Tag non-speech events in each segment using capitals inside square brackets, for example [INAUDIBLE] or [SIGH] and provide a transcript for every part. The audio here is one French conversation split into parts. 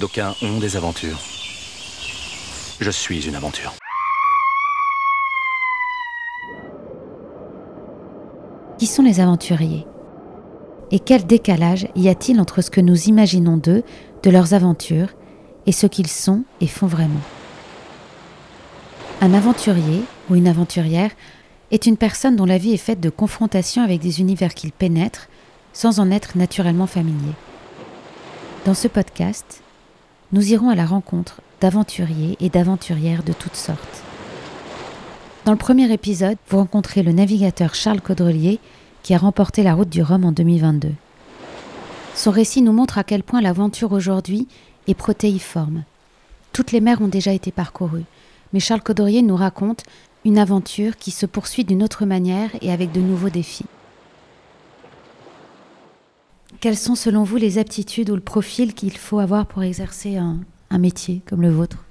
D'aucuns ont des aventures. Je suis une aventure. Qui sont les aventuriers? Et quel décalage y a-t-il entre ce que nous imaginons d'eux, de leurs aventures, et ce qu'ils sont et font vraiment? Un aventurier ou une aventurière est une personne dont la vie est faite de confrontations avec des univers qu'il pénètre sans en être naturellement familier. Dans ce podcast, nous irons à la rencontre d'aventuriers et d'aventurières de toutes sortes. Dans le premier épisode, vous rencontrez le navigateur Charles Caudrelier qui a remporté la route du Rhum en 2022. Son récit nous montre à quel point l'aventure aujourd'hui est protéiforme. Toutes les mers ont déjà été parcourues, mais Charles Caudrelier nous raconte une aventure qui se poursuit d'une autre manière et avec de nouveaux défis. Quelles sont selon vous les aptitudes ou le profil qu'il faut avoir pour exercer un, métier comme le vôtre?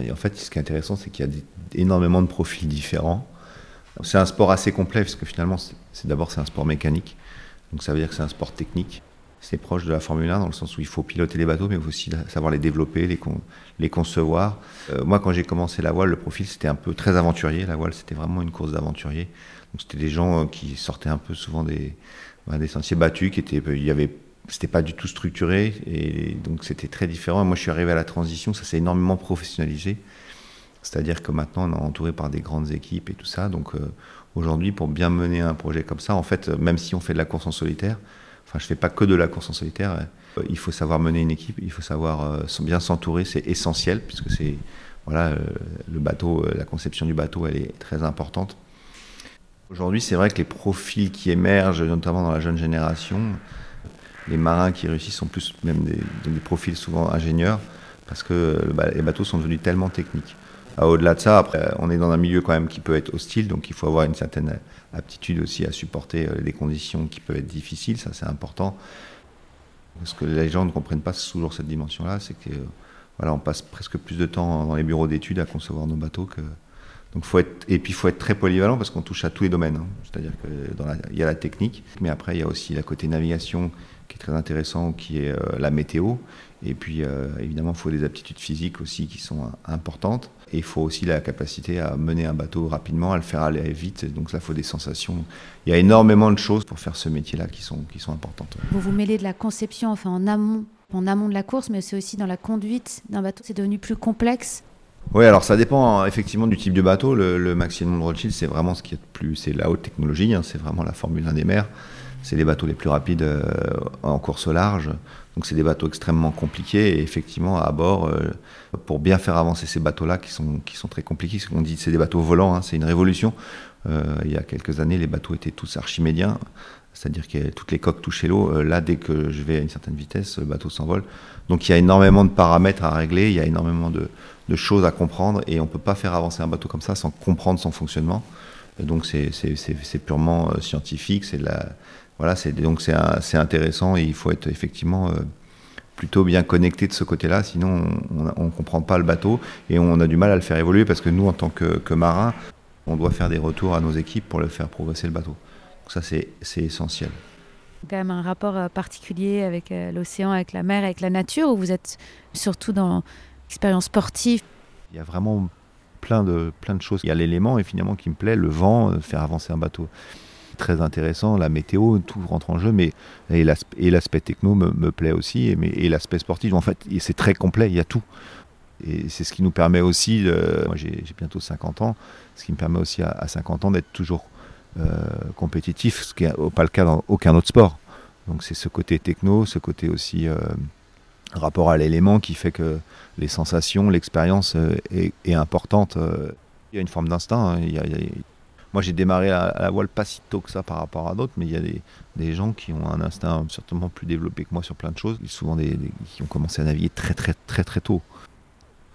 En fait, ce qui est intéressant, c'est qu'il y a énormément de profils différents. C'est un sport assez complet, parce que finalement, c'est d'abord c'est un sport mécanique. Donc ça veut dire que c'est un sport technique. C'est proche de la Formule 1 dans le sens où il faut piloter les bateaux, mais il faut aussi savoir les développer, les, concevoir. Euh, moi, quand j'ai commencé la voile, le profil c'était un peu très aventurier. La voile, c'était vraiment une course d'aventurier. Donc c'était des gens euh, qui sortaient un peu souvent des, des sentiers battus, qui étaient, il y avait, c'était pas du tout structuré, et donc c'était très différent. moi, je suis arrivé à la transition, ça s'est énormément professionnalisé. C'est-à-dire que maintenant, on est entouré par des grandes équipes et tout ça. Donc euh, aujourd'hui, pour bien mener un projet comme ça, en fait, même si on fait de la course en solitaire, enfin, je fais pas que de la course en solitaire. Euh, il faut savoir mener une équipe, il faut savoir euh, bien s'entourer, c'est essentiel puisque c'est voilà le bateau, la conception du bateau, elle est très importante. Aujourd'hui, c'est vrai que les profils qui émergent, notamment dans la jeune génération, les marins qui réussissent sont plus même des, des profils souvent ingénieurs, parce que les bateaux sont devenus tellement techniques. Ah, au-delà de ça, après, on est dans un milieu quand même qui peut être hostile, donc il faut avoir une certaine aptitude aussi à supporter les euh, conditions qui peuvent être difficiles, ça c'est important. Ce que les gens ne comprennent pas toujours cette dimension-là, c'est que voilà, on passe presque plus de temps dans les bureaux d'études à concevoir nos bateaux que, et puis il faut être très polyvalent parce qu'on touche à tous les domaines. Hein. C'est-à-dire qu'il y a la technique, mais après il y a aussi la côté navigation qui est très intéressant, qui est euh, la météo. Et puis euh, évidemment, il faut des aptitudes physiques aussi qui sont importantes. Et il faut aussi la capacité à mener un bateau rapidement, à le faire aller vite. Donc ça, il faut des sensations. Il y a énormément de choses pour faire ce métier-là qui sont, importantes. Vous vous mêlez de la conception, en amont, en amont de la course, mais c'est aussi dans la conduite d'un bateau. C'est devenu plus complexe oui, alors ça dépend hein, effectivement du type de bateau. Le, le Maximum Rothschild, c'est vraiment ce qui est plus, c'est la haute technologie, hein, c'est vraiment la Formule 1 des mers. C'est les bateaux les plus rapides euh, en course au large. Donc c'est des bateaux extrêmement compliqués et effectivement à bord, euh, pour bien faire avancer ces bateaux-là qui sont, qui sont très compliqués, on dit c'est des bateaux volants, hein, c'est une révolution. Euh, il y a quelques années, les bateaux étaient tous archimédiens, c'est-à-dire que toutes les coques touchaient l'eau. là, dès que je vais à une certaine vitesse, le bateau s'envole. Donc il y a énormément de paramètres à régler, il y a énormément de, choses à comprendre et on ne peut pas faire avancer un bateau comme ça sans comprendre son fonctionnement. donc c'est purement euh, scientifique, c'est voilà, donc c'est intéressant et il faut être effectivement euh, plutôt bien connecté de ce côté-là, sinon on ne comprend pas le bateau et on a du mal à le faire évoluer parce que nous en tant que, que marins, on doit faire des retours à nos équipes pour le faire progresser le bateau. Donc ça c'est essentiel quand même un rapport euh, particulier avec l'océan, avec la mer, avec la nature, ou vous êtes surtout dans expérience sportive? Il y a vraiment plein de, plein de choses. Il y a l'élément, et finalement, qui me plaît, le vent, euh, faire avancer un bateau. Très intéressant, la météo, tout rentre en jeu, mais et l'aspect techno me, plaît aussi, et, et l'aspect sportif, en fait, c'est très complet, il y a tout. Et c'est ce qui nous permet aussi, moi j'ai bientôt 50 ans, ce qui me permet aussi à, 50 ans d'être toujours euh, compétitif, ce qui n'est pas le cas dans aucun autre sport. Donc c'est ce côté techno, ce côté aussi euh, rapport à l'élément qui fait que les sensations, l'expérience euh, est, importante. Euh. Il y a une forme d'instinct. Hein. Moi, j'ai démarré à, la voile pas si tôt que ça par rapport à d'autres, mais il y a des, gens qui ont un instinct certainement plus développé que moi sur plein de choses. Souvent, des, qui ont commencé à naviguer très, très, très, très tôt.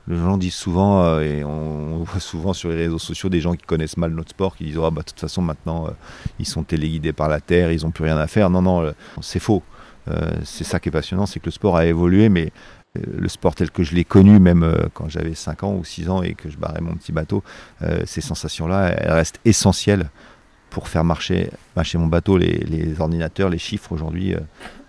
Les gens disent souvent, euh, et on, voit souvent sur les réseaux sociaux des gens qui connaissent mal notre sport, qui disent oh, bah, de toute façon maintenant ils sont téléguidés par la terre, ils n'ont plus rien à faire. Non, non, c'est faux. Euh, c'est ça qui est passionnant, c'est que le sport a évolué, mais euh, le sport tel que je l'ai connu, même euh, quand j'avais 5 ans ou 6 ans et que je barrais mon petit bateau, ces sensations-là, elles restent essentielles pour faire marcher, mon bateau. Les, ordinateurs, les chiffres aujourd'hui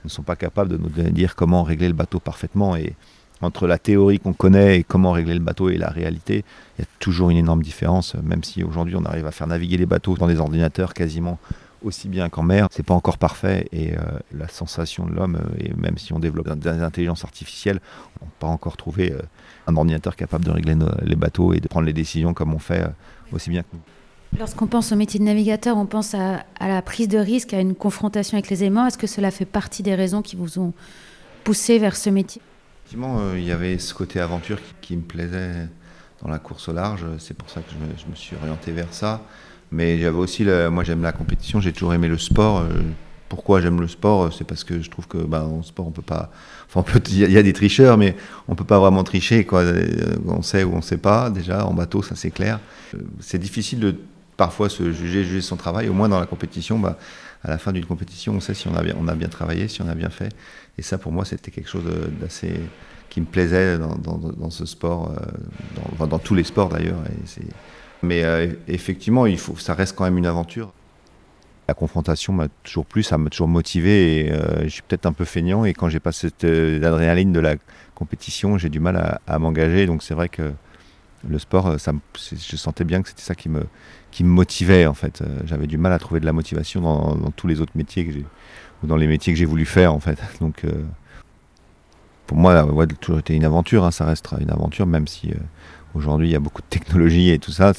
ne sont pas capables de nous dire comment régler le bateau parfaitement. Et entre la théorie qu'on connaît et comment régler le bateau et la réalité, il y a toujours une énorme différence. Même si aujourd'hui on arrive à faire naviguer les bateaux dans des ordinateurs quasiment aussi bien qu'en mer, c'est pas encore parfait et euh, la sensation de l'homme, euh, et même si on développe des intelligences artificielles, on n'a pas encore trouvé euh, un ordinateur capable de régler les bateaux et de prendre les décisions comme on fait aussi bien que nous. Lorsqu'on pense au métier de navigateur, on pense à, la prise de risque, à une confrontation avec les aimants. Est-ce que cela fait partie des raisons qui vous ont poussé vers ce métier? Effectivement, euh, il y avait ce côté aventure qui, me plaisait dans la course au large. C'est pour ça que je me, suis orienté vers ça. Mais j'avais aussi, moi j'aime la compétition, j'ai toujours aimé le sport. Euh, pourquoi j'aime le sport? C'est parce que je trouve que bah, en sport on peut pas. Enfin, il y, a des tricheurs, mais on peut pas vraiment tricher. Quoi. Euh, on sait ou on sait pas. Déjà en bateau, ça c'est clair. C'est difficile de parfois se juger, juger son travail. Au moins dans la compétition, bah, à la fin d'une compétition, on sait si on a, bien, on a bien travaillé, si on a bien fait. Et ça, pour moi, c'était quelque chose d'assez qui me plaisait dans, ce sport, euh, dans, tous les sports d'ailleurs. Mais euh, effectivement, il faut, ça reste quand même une aventure. La confrontation m'a toujours plu, ça m'a toujours motivé. Euh, je suis peut-être un peu feignant et quand j'ai pas cette adrénaline de la compétition, j'ai du mal à, m'engager. Donc c'est vrai que le sport, je sentais bien que c'était ça qui me, qui me motivait en fait. Euh, j'avais du mal à trouver de la motivation dans, tous les autres métiers que j'ai, ou dans les métiers que j'ai voulu faire en fait. [LAUGHS] Donc euh, pour moi, ça a toujours été une aventure, hein, ça restera une aventure, même si aujourd'hui il y a beaucoup de technologie et tout ça,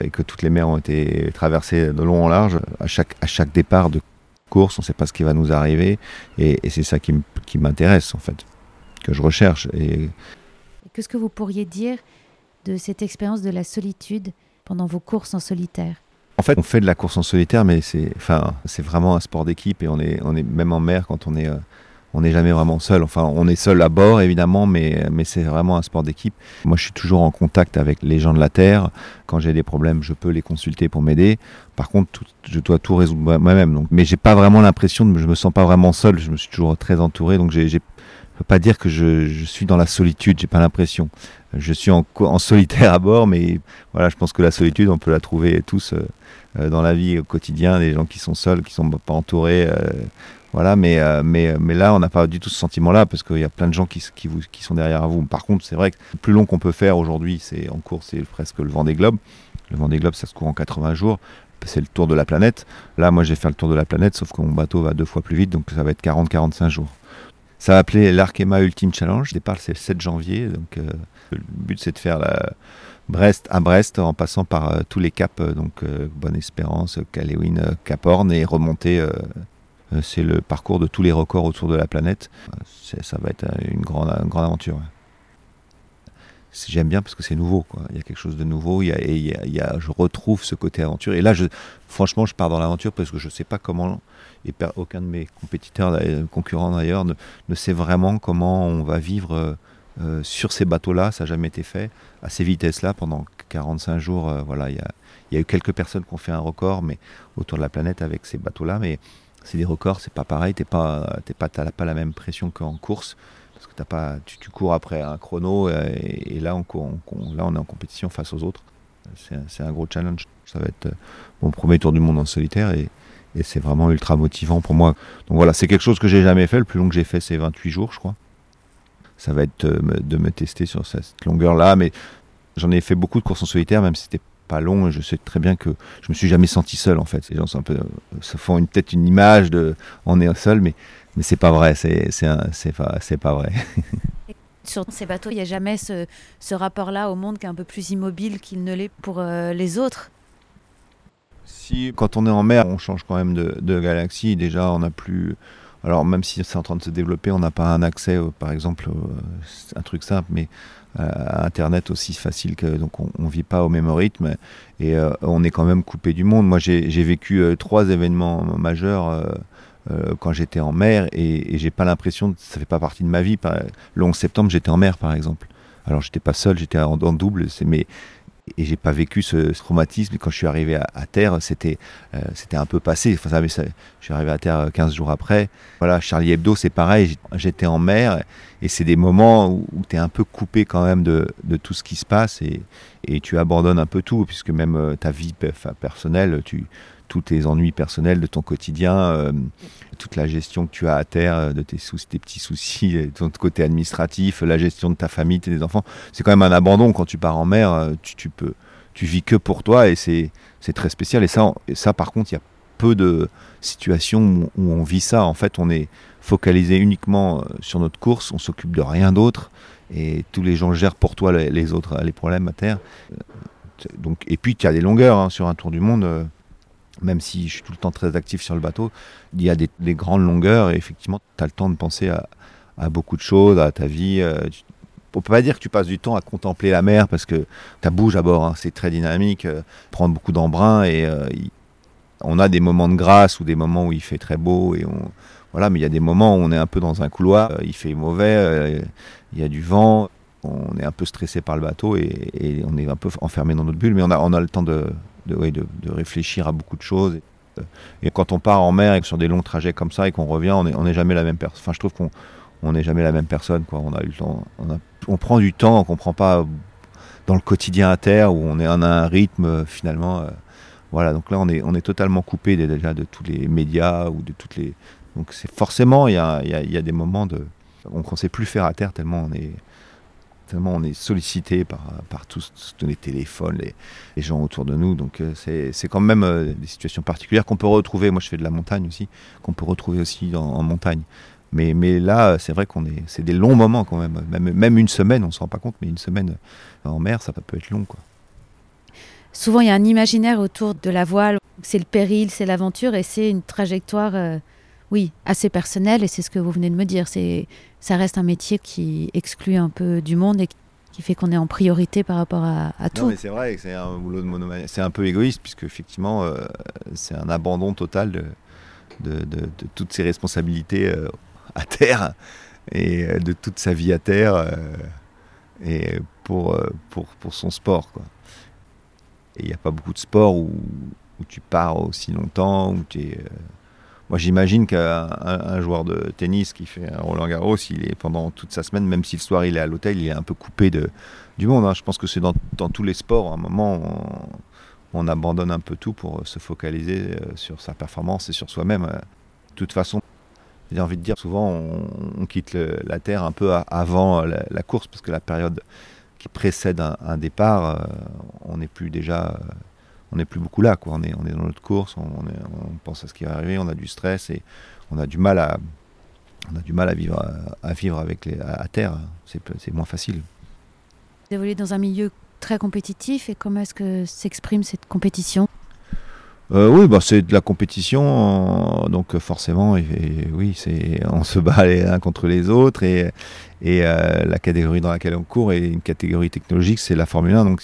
et que toutes les mers ont été traversées de long en large. À chaque, à chaque départ de course, on ne sait pas ce qui va nous arriver, et, c'est ça qui, qui m'intéresse en fait, que je recherche. Et... Qu'est-ce que vous pourriez dire de cette expérience de la solitude pendant vos courses en solitaire En fait, on fait de la course en solitaire, mais c'est, enfin, c'est vraiment un sport d'équipe et on est, on est même en mer quand on est, euh, on n'est jamais vraiment seul. Enfin, on est seul à bord évidemment, mais, mais c'est vraiment un sport d'équipe. Moi, je suis toujours en contact avec les gens de la terre. Quand j'ai des problèmes, je peux les consulter pour m'aider. Par contre, je dois tout résoudre moi-même. Donc, mais j'ai pas vraiment l'impression de, je me sens pas vraiment seul. Je me suis toujours très entouré, donc j'ai, pas dire que je, suis dans la solitude. J'ai pas l'impression je suis en, solitaire à bord, mais voilà, je pense que la solitude, on peut la trouver tous euh, euh, dans la vie au quotidien, des gens qui sont seuls, qui sont pas entourés. Euh, voilà, mais, mais, mais là, on n'a pas du tout ce sentiment-là, parce qu'il y a plein de gens qui, qui, qui sont derrière vous. Par contre, c'est vrai que le plus long qu'on peut faire aujourd'hui, c'est en cours, c'est presque le vent des globes. Le vent des globes, ça se court en 80 jours. C'est le tour de la planète. Là, moi, j'ai fait le tour de la planète, sauf que mon bateau va deux fois plus vite, donc ça va être 40-45 jours. Ça va appeler l'Arkema Ultimate Challenge. Le départ, c'est le 7 janvier, donc le but, c'est de faire la Brest à Brest en passant par euh, tous les caps, euh, donc euh, Bonne Espérance, Calewin, Cap Horn et remonter. c'est le parcours de tous les records autour de la planète. ça va être une grande, grande aventure. J'aime bien parce que c'est nouveau. Il y a quelque chose de nouveau. Et je retrouve ce côté aventure. Et là, franchement, je pars dans l'aventure parce que je ne sais pas comment, et aucun de mes compétiteurs, concurrents d'ailleurs, ne, sait vraiment comment on va vivre euh, sur ces bateaux-là, ça n'a jamais été fait, à ces vitesses-là, pendant 45 jours. Euh, voilà, il y a, eu quelques personnes qui ont fait un record mais autour de la planète avec ces bateaux-là, mais c'est des records, c'est pas pareil, tu pas, pas, pas la même pression qu'en course, parce que as pas, tu, cours après un chrono, euh, et, là, on, là, on est en compétition face aux autres. C'est un gros challenge. Ça va être mon premier tour du monde en solitaire, et, et c'est vraiment ultra motivant pour moi. Donc voilà, c'est quelque chose que j'ai jamais fait. Le plus long que j'ai fait, c'est 28 jours, je crois ça va être euh, de me tester sur cette longueur-là. Mais j'en ai fait beaucoup de courses en solitaire, même si c'était pas long. Je sais très bien que je me suis jamais senti seul en fait. Les gens euh, se font peut-être une image de on est seul, mais mais c'est pas vrai. C'est c'est pas vrai. [LAUGHS] Sur ces bateaux, il n'y a jamais ce, ce rapport-là au monde qui est un peu plus immobile qu'il ne l'est pour euh, les autres. Quand on est en mer, on change quand même de, galaxie. Déjà, on n'a plus, alors même si c'est en train de se développer, on n'a pas un accès, par exemple, un truc simple, mais euh, à Internet aussi facile que donc on, ne vit pas au même rythme et euh, on est quand même coupé du monde. Moi, j'ai vécu euh, trois événements majeurs. quand j'étais en mer et, et j'ai pas l'impression ça fait pas partie de ma vie. le 11 septembre, j'étais en mer, par exemple. Alors j'étais pas seul, j'étais en, en, double, mais et j'ai pas vécu ce, traumatisme. quand je suis arrivé à, terre, c'était euh, c'était un peu passé. Enfin, ça, ça, je suis arrivé à terre 15 euh, jours après. Voilà, Charlie Hebdo, c'est pareil. J'étais en mer et c'est des moments où, tu es un peu coupé quand même de, de, tout ce qui se passe et, et tu abandonnes un peu tout, puisque même euh, ta vie personnelle, tu tous tes ennuis personnels de ton quotidien, toute la gestion que tu as à terre de tes, tes petits soucis, de ton côté administratif, la gestion de ta famille, tes enfants. C'est quand même un abandon quand tu pars en mer. Tu, tu peux, tu vis que pour toi et c'est très spécial. Et ça, ça, par contre, il y a peu de situations où, on vit ça. En fait, on est focalisé uniquement sur notre course, on s'occupe de rien d'autre et tous les gens gèrent pour toi les, autres les problèmes à terre. Donc, et puis, tu as des longueurs hein, sur un tour du monde. Euh, même si je suis tout le temps très actif sur le bateau, il y a des, grandes longueurs et effectivement, tu as le temps de penser à, beaucoup de choses, à ta vie. Euh, on peut pas dire que tu passes du temps à contempler la mer parce que tu bouge à bord, hein, c'est très dynamique, euh, prendre beaucoup d'embrun et on a des moments de grâce ou des moments où il fait très beau et on, voilà, mais il y a des moments où on est un peu dans un couloir, il fait mauvais, il y a du vent, on est un peu stressé par le bateau et, on est un peu enfermé dans notre bulle, mais on a, on a le temps de, de, de, réfléchir à beaucoup de choses. Et, quand on part en mer et sur des longs trajets comme ça et qu'on revient, on n'est on est jamais la même personne. Enfin, je trouve qu'on on n'est jamais la même personne. Quoi. On a eu le temps, on, on prend du temps qu'on prend pas dans le quotidien à terre où on, est, on a un rythme finalement. Euh, voilà, donc là on est, on est totalement coupé déjà de tous les médias ou de toutes les. Donc forcément il y a, y, y a, des moments de, on ne sait plus faire à terre tellement on est tellement on est sollicité par, par tous, les téléphones, les, gens autour de nous. Donc euh, c'est quand même euh, des situations particulières qu'on peut retrouver. Moi, je fais de la montagne aussi, qu'on peut retrouver aussi en montagne. Mais, mais là, c'est vrai qu'on est, c'est des longs moments quand même. même. Même une semaine, on ne se rend pas compte, mais une semaine en mer, ça peut être long. Quoi. Souvent, il y a un imaginaire autour de la voile. C'est le péril, c'est l'aventure, et c'est une trajectoire. Euh, oui, assez personnel, et c'est ce que vous venez de me dire. C'est, ça reste un métier qui exclut un peu du monde et qui fait qu'on est en priorité par rapport à, tout. Non, mais c'est vrai que c'est un boulot de monomanie. C'est un peu égoïste, puisque effectivement, euh, c'est un abandon total de, de, de, toutes ses responsabilités euh, à terre et euh, de toute sa vie à terre et pour, pour, pour son sport. Quoi. Et il n'y a pas beaucoup de sports où, où, tu pars aussi longtemps, où tu es moi, j'imagine qu'un joueur de tennis qui fait un Roland Garros, il est pendant toute sa semaine, même si le soir il est à l'hôtel, il est un peu coupé de, du monde. Hein. Je pense que c'est dans, tous les sports, à un moment, on, abandonne un peu tout pour se focaliser euh, sur sa performance et sur soi-même. De toute façon, j'ai envie de dire, souvent, on, quitte la Terre un peu avant la, course, parce que la période qui précède un, départ, euh, on n'est plus déjà on n'est plus beaucoup là. Quoi. On, est, on est dans notre course, on, pense à ce qui va arriver, on a du stress et on a du mal à, on a du mal à vivre, à, vivre avec les, à, terre. C'est moins facile. Vous évoluez dans un milieu très compétitif et comment est-ce que s'exprime cette compétition? Euh, oui, bah, c'est de la compétition, donc forcément, oui, c'est on se bat les uns contre les autres et, et euh, la catégorie dans laquelle on court est une catégorie technologique, c'est la Formule 1, donc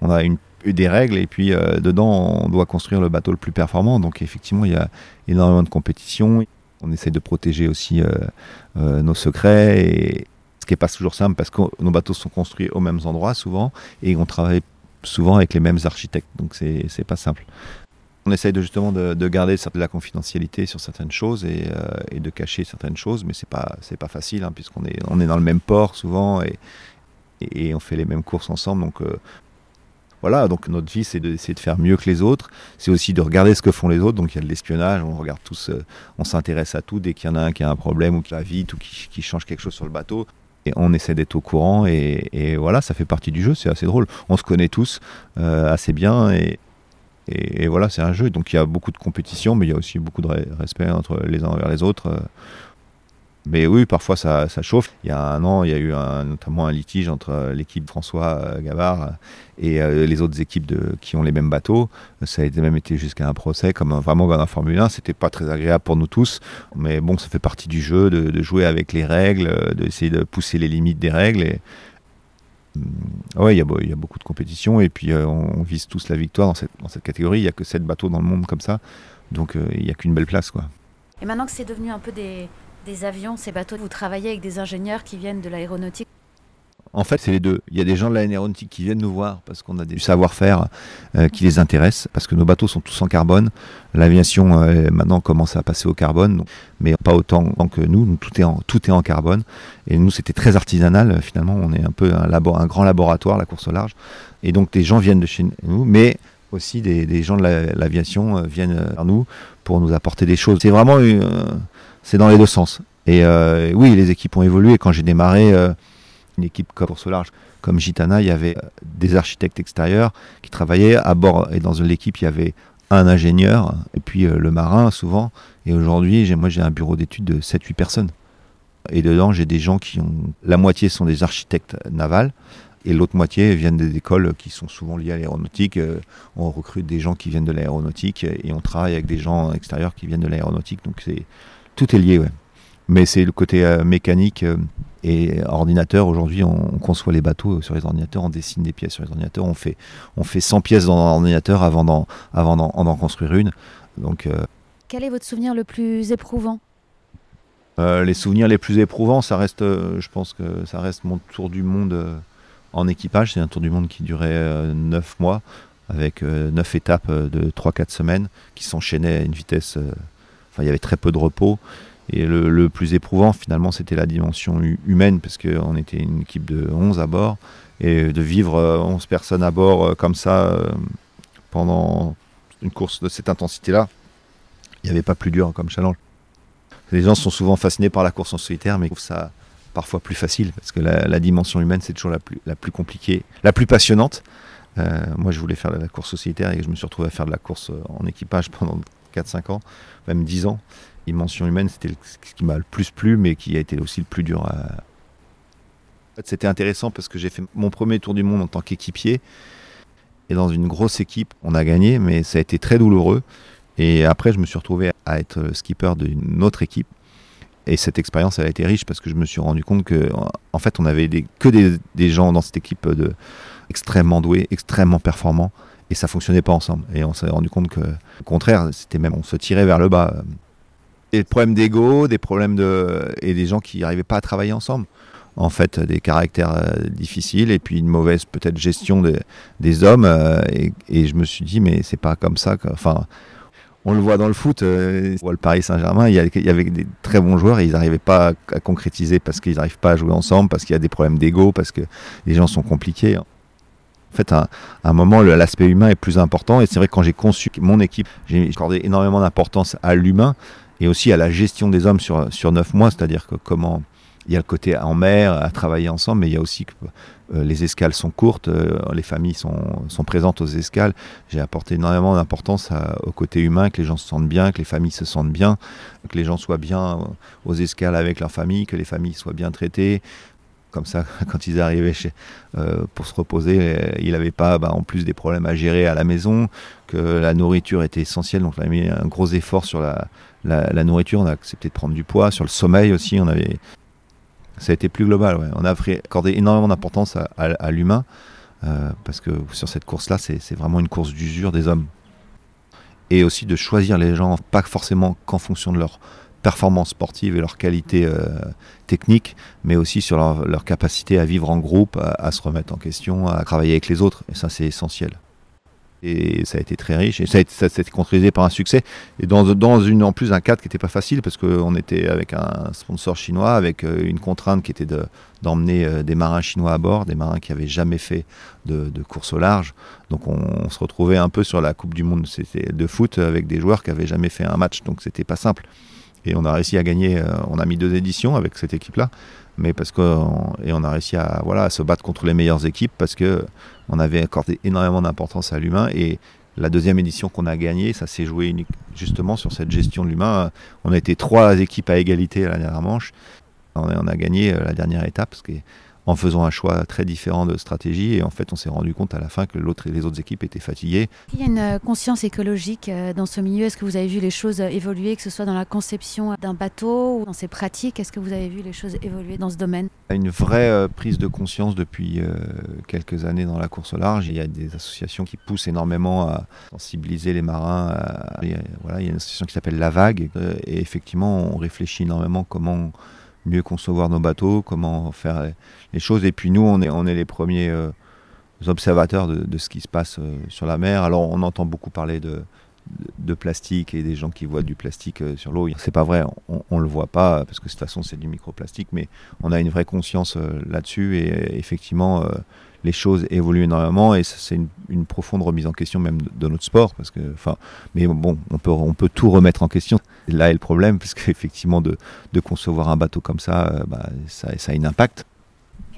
on a une des règles et puis euh, dedans on doit construire le bateau le plus performant. Donc effectivement il y a énormément de compétition. On essaie de protéger aussi euh, euh, nos secrets et ce qui n'est pas toujours simple parce que nos bateaux sont construits aux mêmes endroits souvent et on travaille souvent avec les mêmes architectes. Donc c'est pas simple. On essaye justement de, garder de la confidentialité sur certaines choses et, de cacher certaines choses, mais c'est pas pas facile hein, puisqu'on est on est dans le même port souvent et, et on fait les mêmes courses ensemble. Donc voilà, donc notre vie, c'est d'essayer de faire mieux que les autres. C'est aussi de regarder ce que font les autres. Donc il y a de l'espionnage, on regarde tous, euh, on s'intéresse à tout. Dès qu'il y en a un qui a un problème ou qui va vite ou qui, change quelque chose sur le bateau, et on essaie d'être au courant. Et, voilà, ça fait partie du jeu, c'est assez drôle. On se connaît tous euh, assez bien et, et, voilà, c'est un jeu. Donc il y a beaucoup de compétition, mais il y a aussi beaucoup de respect entre les uns envers les autres. Mais oui, parfois ça, chauffe. Il y a un an, il y a eu notamment un litige entre euh, l'équipe François euh, Gavard euh, et les autres équipes qui ont les mêmes bateaux. Ça a même été jusqu'à un procès, comme vraiment dans la Formule 1. C'était pas très agréable pour nous tous, mais bon, ça fait partie du jeu de, jouer avec les règles, d'essayer de pousser les limites des règles. Et, mm, ouais, il y, a, beaucoup de compétitions et puis on, vise tous la victoire dans cette, dans cette catégorie. Il n'y a que 7 bateaux dans le monde comme ça, donc il n'y a qu'une belle place, quoi. Et maintenant que c'est devenu un peu des, des avions, ces bateaux, vous travaillez avec des ingénieurs qui viennent de l'aéronautique en fait, c'est les deux. Il y a des gens de l'aéronautique qui viennent nous voir parce qu'on a des savoir-faire euh, qui les intéressent, parce que nos bateaux sont tous en carbone. L'aviation euh, maintenant commence à passer au carbone, mais pas autant que nous. tout est en tout est en carbone. Et nous, c'était très artisanal. Finalement, on est un peu un, un grand laboratoire, la course au large. Et donc, des gens viennent de chez nous, mais aussi des, gens de l'aviation viennent vers nous pour nous apporter des choses. C'est vraiment, c'est dans les deux sens. Et oui, les équipes ont évolué. Quand j'ai démarré une équipe comme large, comme Gitana, il y avait des architectes extérieurs qui travaillaient à bord. Et dans l'équipe, il y avait un ingénieur et puis le marin souvent. Et aujourd'hui, moi j'ai un bureau d'études de 7-8 personnes. Et dedans, j'ai des gens qui ont. La moitié sont des architectes navals. Et l'autre moitié viennent des écoles qui sont souvent liées à l'aéronautique. Euh, on recrute des gens qui viennent de l'aéronautique et on travaille avec des gens extérieurs qui viennent de l'aéronautique. Donc c'est tout est lié, ouais. Mais c'est le côté euh, mécanique euh, et ordinateur. Aujourd'hui, on, conçoit les bateaux sur les ordinateurs, on dessine des pièces sur les ordinateurs, on fait, on fait 100 pièces dans l'ordinateur avant d'en, avant d'en, construire une. Donc, Quel est votre souvenir le plus éprouvant? Euh, les souvenirs les plus éprouvants, ça reste, euh, je pense que ça reste mon tour du monde euh, en équipage. C'est un tour du monde qui durait 9 mois, avec 9 étapes de 3-4 semaines, qui s'enchaînaient à une vitesse. Il y avait très peu de repos. Et le, plus éprouvant, finalement, c'était la dimension humaine, parce qu'on était une équipe de 11 à bord. Et de vivre 11 personnes à bord comme ça pendant une course de cette intensité-là, il n'y avait pas plus dur comme challenge. Les gens sont souvent fascinés par la course en solitaire, mais je trouve ça parfois plus facile, parce que la, dimension humaine, c'est toujours la plus, la plus compliquée, la plus passionnante. Euh, moi, je voulais faire la course solitaire et je me suis retrouvé à faire de la course en équipage pendant 4-5 ans, même 10 ans. Dimension humaine, c'était ce qui m'a le plus plu, mais qui a été aussi le plus dur à... C'était intéressant parce que j'ai fait mon premier tour du monde en tant qu'équipier. Et dans une grosse équipe, on a gagné, mais ça a été très douloureux. Et après, je me suis retrouvé à être skipper d'une autre équipe. Et cette expérience, elle a été riche parce que je me suis rendu compte que, en fait, on avait que des, gens dans cette équipe extrêmement doués, extrêmement performants, et ça fonctionnait pas ensemble. Et on s'est rendu compte que, au contraire, c'était même, on se tirait vers le bas. Des problèmes d'ego, des problèmes de, et des gens qui n'arrivaient pas à travailler ensemble. En fait, des caractères euh, difficiles et puis une mauvaise peut-être gestion des hommes. Euh, et, je me suis dit, mais c'est pas comme ça. Enfin, on le voit dans le foot, euh, on voit le Paris Saint-Germain, il y, avait des très bons joueurs et ils n'arrivaient pas à, concrétiser parce qu'ils n'arrivent pas à jouer ensemble, parce qu'il y a des problèmes d'ego, parce que les gens sont compliqués. En fait, à, un moment, l'aspect humain est plus important. Et c'est vrai que quand j'ai conçu mon équipe, j'ai accordé énormément d'importance à l'humain et aussi à la gestion des hommes sur, sur neuf mois, c'est-à-dire que comment il y a le côté en mer, à travailler ensemble, mais il y a aussi que euh, les escales sont courtes, euh, les familles sont, sont, présentes aux escales. J'ai apporté énormément d'importance au côté humain, que les gens se sentent bien, que les familles se sentent bien, que les gens soient bien aux escales avec leur famille, que les familles soient bien traitées. Comme ça, [LAUGHS] quand ils arrivaient chez, euh, pour se reposer, il n'avait pas bah, en plus des problèmes à gérer à la maison, que la nourriture était essentielle. Donc on a mis un gros effort sur la, nourriture, on a accepté de prendre du poids, sur le sommeil aussi, on avait ça a été plus global. On a accordé énormément d'importance à, l'humain, euh, parce que sur cette course-là, c'est vraiment une course d'usure des hommes. Et aussi de choisir les gens, pas forcément qu'en fonction de leur performance sportive et leur qualité euh, technique, mais aussi sur leur, capacité à vivre en groupe, à, se remettre en question, à travailler avec les autres. Et ça, c'est essentiel. Et ça a été très riche. Et ça, s'est concrétisé par un succès. Et dans, une, en plus un cadre qui n'était pas facile, parce qu'on était avec un sponsor chinois, avec euh, une contrainte qui était d'emmener euh, des marins chinois à bord, des marins qui n'avaient jamais fait de, course au large. Donc on, se retrouvait un peu sur la Coupe du Monde de foot avec des joueurs qui n'avaient jamais fait un match. Donc c'était pas simple. Et on a réussi à gagner, euh, on a mis deux éditions avec cette équipe-là mais parce que et on a réussi à voilà à se battre contre les meilleures équipes parce que on avait accordé énormément d'importance à l'humain et la deuxième édition qu'on a gagnée, ça s'est joué justement sur cette gestion de l'humain. On a été trois équipes à égalité à la dernière manche. On a, on a gagné euh, la dernière étape, en faisant un choix très différent de stratégie. Et en fait, on s'est rendu compte à la fin que l'autre et les autres équipes étaient fatiguées. Il y a une euh, conscience écologique euh, dans ce milieu? Est-ce que vous avez vu les choses euh, évoluer, que ce soit dans la conception d'un bateau ou dans ses pratiques? Est-ce que vous avez vu les choses évoluer dans ce domaine? Il y a une vraie prise de conscience depuis quelques années dans la course au large. Il y a des associations qui poussent énormément à sensibiliser les marins. voilà, il y a une association qui s'appelle La Vague. Et effectivement, on réfléchit énormément comment mieux concevoir nos bateaux, comment faire les choses. Et puis nous, on est, les premiers euh, observateurs de, ce qui se passe euh, sur la mer. Alors on entend beaucoup parler de, de plastique et des gens qui voient du plastique euh, sur l'eau. C'est pas vrai, on, ne le voit pas parce que de toute façon c'est du microplastique, mais on a une vraie conscience euh, là-dessus et effectivement les choses évoluent énormément et c'est une, profonde remise en question même de, notre sport parce que enfin mais bon on peut on peut tout remettre en question là est le problème parce qu'effectivement de, de concevoir un bateau comme ça bah, ça, ça a un impact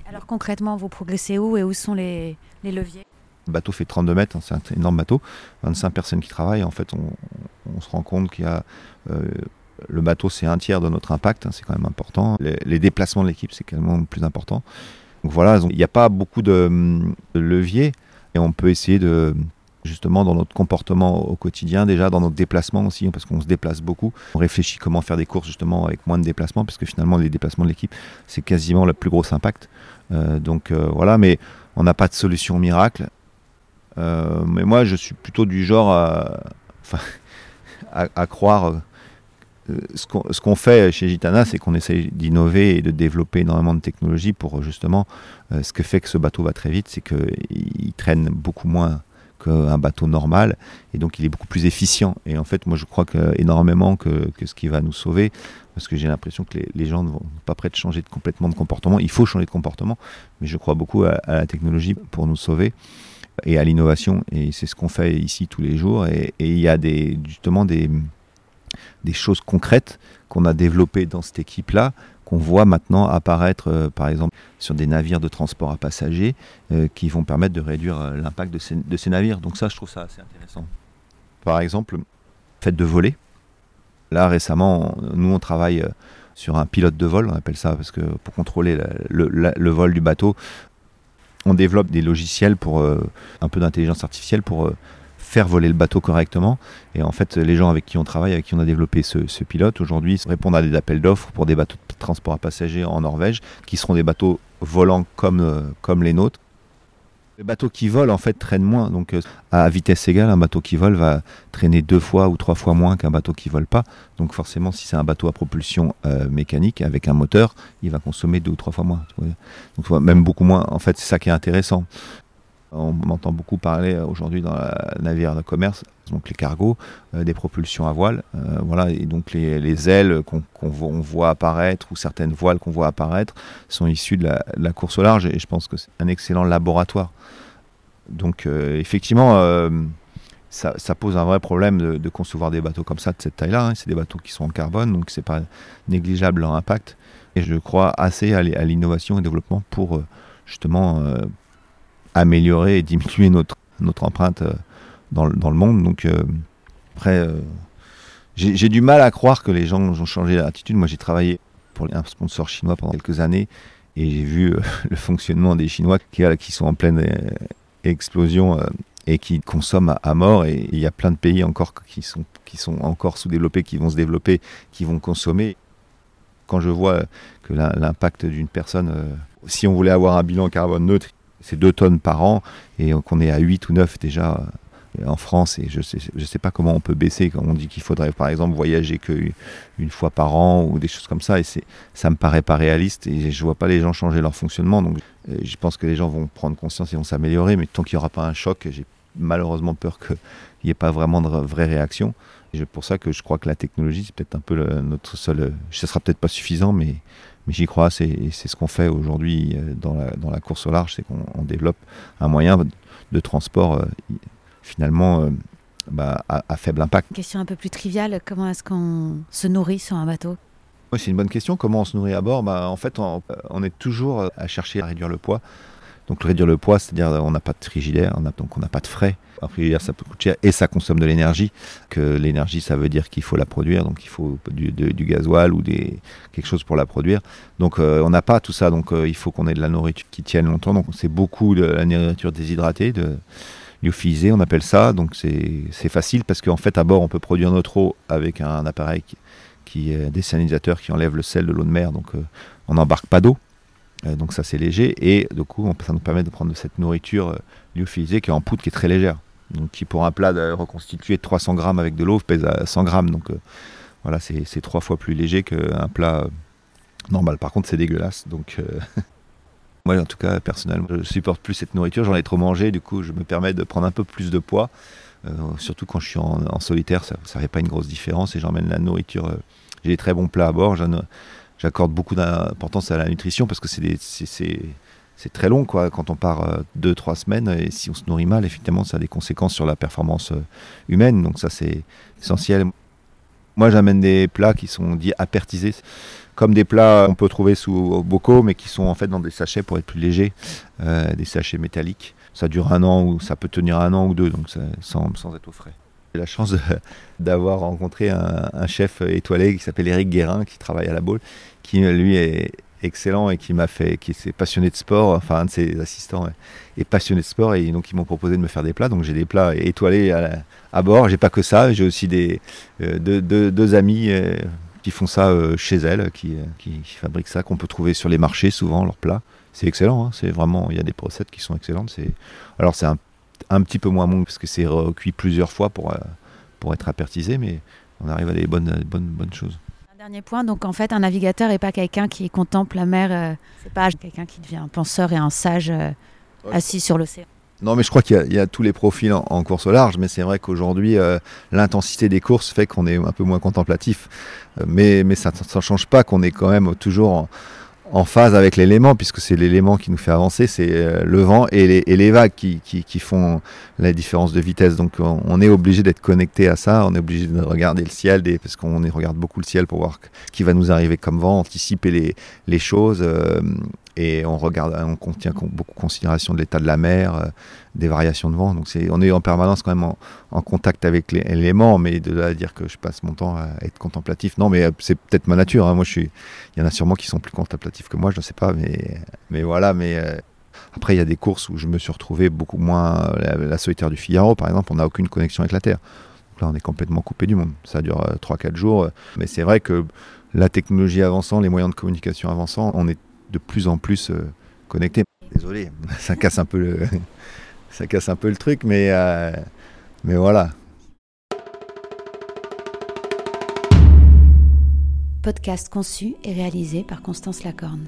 alors concrètement vous progressez où et où sont les, les leviers? Le bateau fait 32 mètres, hein, c'est un énorme bateau, 25 personnes qui travaillent. En fait, on, se rend compte qu'il y a. Euh, le bateau, c'est un tiers de notre impact, hein, c'est quand même important. Les, déplacements de l'équipe, c'est quand même plus important. Donc voilà, il n'y a pas beaucoup de, leviers et on peut essayer de, justement dans notre comportement au quotidien, déjà dans notre déplacement aussi, parce qu'on se déplace beaucoup. On réfléchit comment faire des courses justement avec moins de déplacements, parce que finalement les déplacements de l'équipe, c'est quasiment le plus gros impact. Euh, donc euh, voilà, mais on n'a pas de solution miracle. Euh, mais moi, je suis plutôt du genre à, [LAUGHS] croire. Euh, ce qu'on fait chez Gitana, c'est qu'on essaye d'innover et de développer énormément de technologies pour justement. Euh, ce que fait que ce bateau va très vite, c'est qu'il traîne beaucoup moins qu'un bateau normal et donc il est beaucoup plus efficient. Et en fait, moi je crois énormément que, ce qui va nous sauver, parce que j'ai l'impression que les, gens ne vont pas prêts de changer complètement de comportement. Il faut changer de comportement, mais je crois beaucoup à la technologie pour nous sauver et à l'innovation. Et c'est ce qu'on fait ici tous les jours. Et, il y a justement des, choses concrètes qu'on a développées dans cette équipe-là, qu'on voit maintenant apparaître, euh, par exemple, sur des navires de transport à passagers, euh, qui vont permettre de réduire euh, l'impact de ces, navires. Donc ça, je trouve ça assez intéressant. Par exemple, le fait de voler. Là, récemment, nous, on travaille sur un pilote de vol, on appelle ça, parce que pour contrôler le, le vol du bateau, on développe des logiciels pour euh, un peu d'intelligence artificielle pour euh, faire voler le bateau correctement. Et en fait, les gens avec qui on travaille, avec qui on a développé ce, pilote, aujourd'hui, répondent à des appels d'offres pour des bateaux de transport à passagers en Norvège, qui seront des bateaux volants comme, euh, comme les nôtres. Les bateaux qui volent, en fait, traînent moins. Donc, euh, à vitesse égale, un bateau qui vole va traîner deux fois ou trois fois moins qu'un bateau qui vole pas. Donc, forcément, si c'est un bateau à propulsion euh, mécanique avec un moteur, il va consommer deux ou trois fois moins. Donc, même beaucoup moins. En fait, c'est ça qui est intéressant. On entend beaucoup parler euh, aujourd'hui dans la navire de commerce, donc les cargos, des propulsions à voile. voilà, et donc les, ailes qu'on voit apparaître ou certaines voiles qu'on voit apparaître sont issues de la, course au large. Et je pense que c'est un excellent laboratoire donc euh, effectivement, euh, ça, pose un vrai problème de, concevoir des bateaux comme ça, de cette taille-là. Hein. C'est des bateaux qui sont en carbone, donc c'est pas négligeable leur impact. Et je crois assez à l'innovation et au développement pour euh, justement améliorer et diminuer notre, empreinte dans, le monde. Donc après, j'ai du mal à croire que les gens ont changé d'attitude. Moi, j'ai travaillé pour un sponsor chinois pendant quelques années et j'ai vu [LAUGHS] le fonctionnement des Chinois qui, sont en pleine explosion euh, et qui consomment à, mort. Et il y a plein de pays encore qui sont, qui sont encore sous-développés, qui vont se développer, qui vont consommer. Quand je vois que l'impact d'une personne, euh, si on voulait avoir un bilan carbone neutre, c'est 2 tonnes par an et qu'on est à 8 ou 9 déjà en France et je sais, je sais pas comment on peut baisser quand on dit qu'il faudrait par exemple voyager qu'une fois par an ou des choses comme ça et ça me paraît pas réaliste et je vois pas les gens changer leur fonctionnement donc euh, je pense que les gens vont prendre conscience et vont s'améliorer mais tant qu'il n'y aura pas un choc j'ai malheureusement peur qu'il [LAUGHS] n'y ait pas vraiment de vraie réaction. C'est pour ça que je crois que la technologie c'est peut-être un peu notre seul ce sera peut-être pas suffisant mais mais j'y crois, c'est ce qu'on fait aujourd'hui euh, dans la, dans la course au large, c'est qu'on développe un moyen de transport euh, finalement euh, bah, à, faible impact. question un peu plus triviale, comment est-ce qu'on se nourrit sur un bateau? Oui, c'est une bonne question. Comment on se nourrit à bord? Bah, En fait, on, est toujours à chercher à réduire le poids. Donc réduire le poids, c'est-à-dire on n'a pas de frigidaire, on donc on n'a pas de frais. Un frigidaire, ça peut coûter cher et ça consomme de l'énergie. Que l'énergie, ça veut dire qu'il faut la produire, donc il faut du, du gasoil ou quelque chose pour la produire. Donc euh, on n'a pas tout ça, donc euh, il faut qu'on ait de la nourriture qui tienne longtemps. Donc c'est beaucoup de la nourriture déshydratée, de, lyophilisé, on appelle ça. Donc c'est facile parce qu'en fait, à bord, on peut produire notre eau avec un appareil qui, est désalinisateur qui enlève le sel de l'eau de mer. Donc euh, on n'embarque pas d'eau. Euh, donc ça, c'est léger. Et du coup, ça nous permet de prendre cette nourriture euh, lyophilisée qui est en poudre, qui est très légère. Donc qui, pour un plat reconstitué de 300 grammes avec de l'eau, pèse à 100 grammes. Donc voilà, c'est trois fois plus léger qu'un plat normal. Par contre, c'est dégueulasse. Donc. [LAUGHS] Moi, en tout cas, personnellement, je supporte plus cette nourriture. J'en ai trop mangé, du coup, je me permets de prendre un peu plus de poids. Euh, surtout quand je suis en, solitaire, ça ne fait pas une grosse différence et j'emmène la nourriture. Euh, j'ai des très bons plats à bord. J'accorde beaucoup d'importance à la nutrition parce que c'est très long quoi, quand on part 2-3 semaines et si on se nourrit mal, effectivement, ça a des conséquences sur la performance humaine. Donc ça, c'est essentiel. Moi, j'amène des plats qui sont dits apertisés, comme des plats qu'on peut trouver sous bocaux, mais qui sont en fait dans des sachets pour être plus légers, euh, des sachets métalliques. Ça dure un an ou ça peut tenir un an ou deux, donc sans, sans être au frais. J'ai la chance [LAUGHS] d'avoir rencontré un, chef étoilé qui s'appelle Eric Guérin, qui travaille à la Baule, qui lui est excellent et qui m'a fait, qui s'est passionné de sport, enfin un de ses assistants est, passionné de sport et donc ils m'ont proposé de me faire des plats. Donc j'ai des plats étoilés à, bord. J'ai pas que ça, j'ai aussi des euh, deux, amis euh, qui font ça euh, chez elles, qui, qui, fabriquent ça, qu'on peut trouver sur les marchés souvent leurs plats. C'est excellent, hein. c'est vraiment, il y a des recettes qui sont excellentes. C'est alors c'est un, un, petit peu moins bon parce que c'est cuit plusieurs fois pour pour être apertisé, mais on arrive à des bonnes bonnes bonnes choses. Dernier point, donc en fait, un navigateur n'est pas quelqu'un qui contemple la mer, c'est pas quelqu'un qui devient un penseur et un sage assis sur l'océan. Non, mais je crois qu'il y, a tous les profils en, course au large, mais c'est vrai qu'aujourd'hui, euh, l'intensité des courses fait qu'on est un peu moins contemplatif. Euh, mais, mais ça ne change pas qu'on est quand même toujours en, en phase avec l'élément, puisque c'est l'élément qui nous fait avancer, c'est euh, le vent et les, et les vagues qui, qui, font la différence de vitesse. Donc on, est obligé d'être connecté à ça, on est obligé de regarder le ciel, des, parce qu'on regarde beaucoup le ciel pour voir ce qui va nous arriver comme vent, anticiper les, les choses. Euh, et on regarde, on contient beaucoup considération de l'état de la mer, euh, des variations de vent. Donc c'est, on est en permanence quand même en, contact avec l'élément, mais de là à dire que je passe mon temps à être contemplatif, non, mais c'est peut-être ma nature. Hein. Moi, je suis, il y en a sûrement qui sont plus contemplatifs que moi, je ne sais pas, mais, mais voilà, mais. Euh, après, il y a des courses où je me suis retrouvé beaucoup moins. La, solitaire du Figaro, par exemple, on n'a aucune connexion avec la Terre. Là, on est complètement coupé du monde. Ça dure 3-4 euh, jours. Mais c'est vrai que la technologie avançant, les moyens de communication avançant, on est de plus en plus euh, connectés. Désolé, [LAUGHS] ça casse un peu le, [LAUGHS] ça casse un peu le truc, mais, euh, mais voilà. Podcast conçu et réalisé par Constance Lacorne.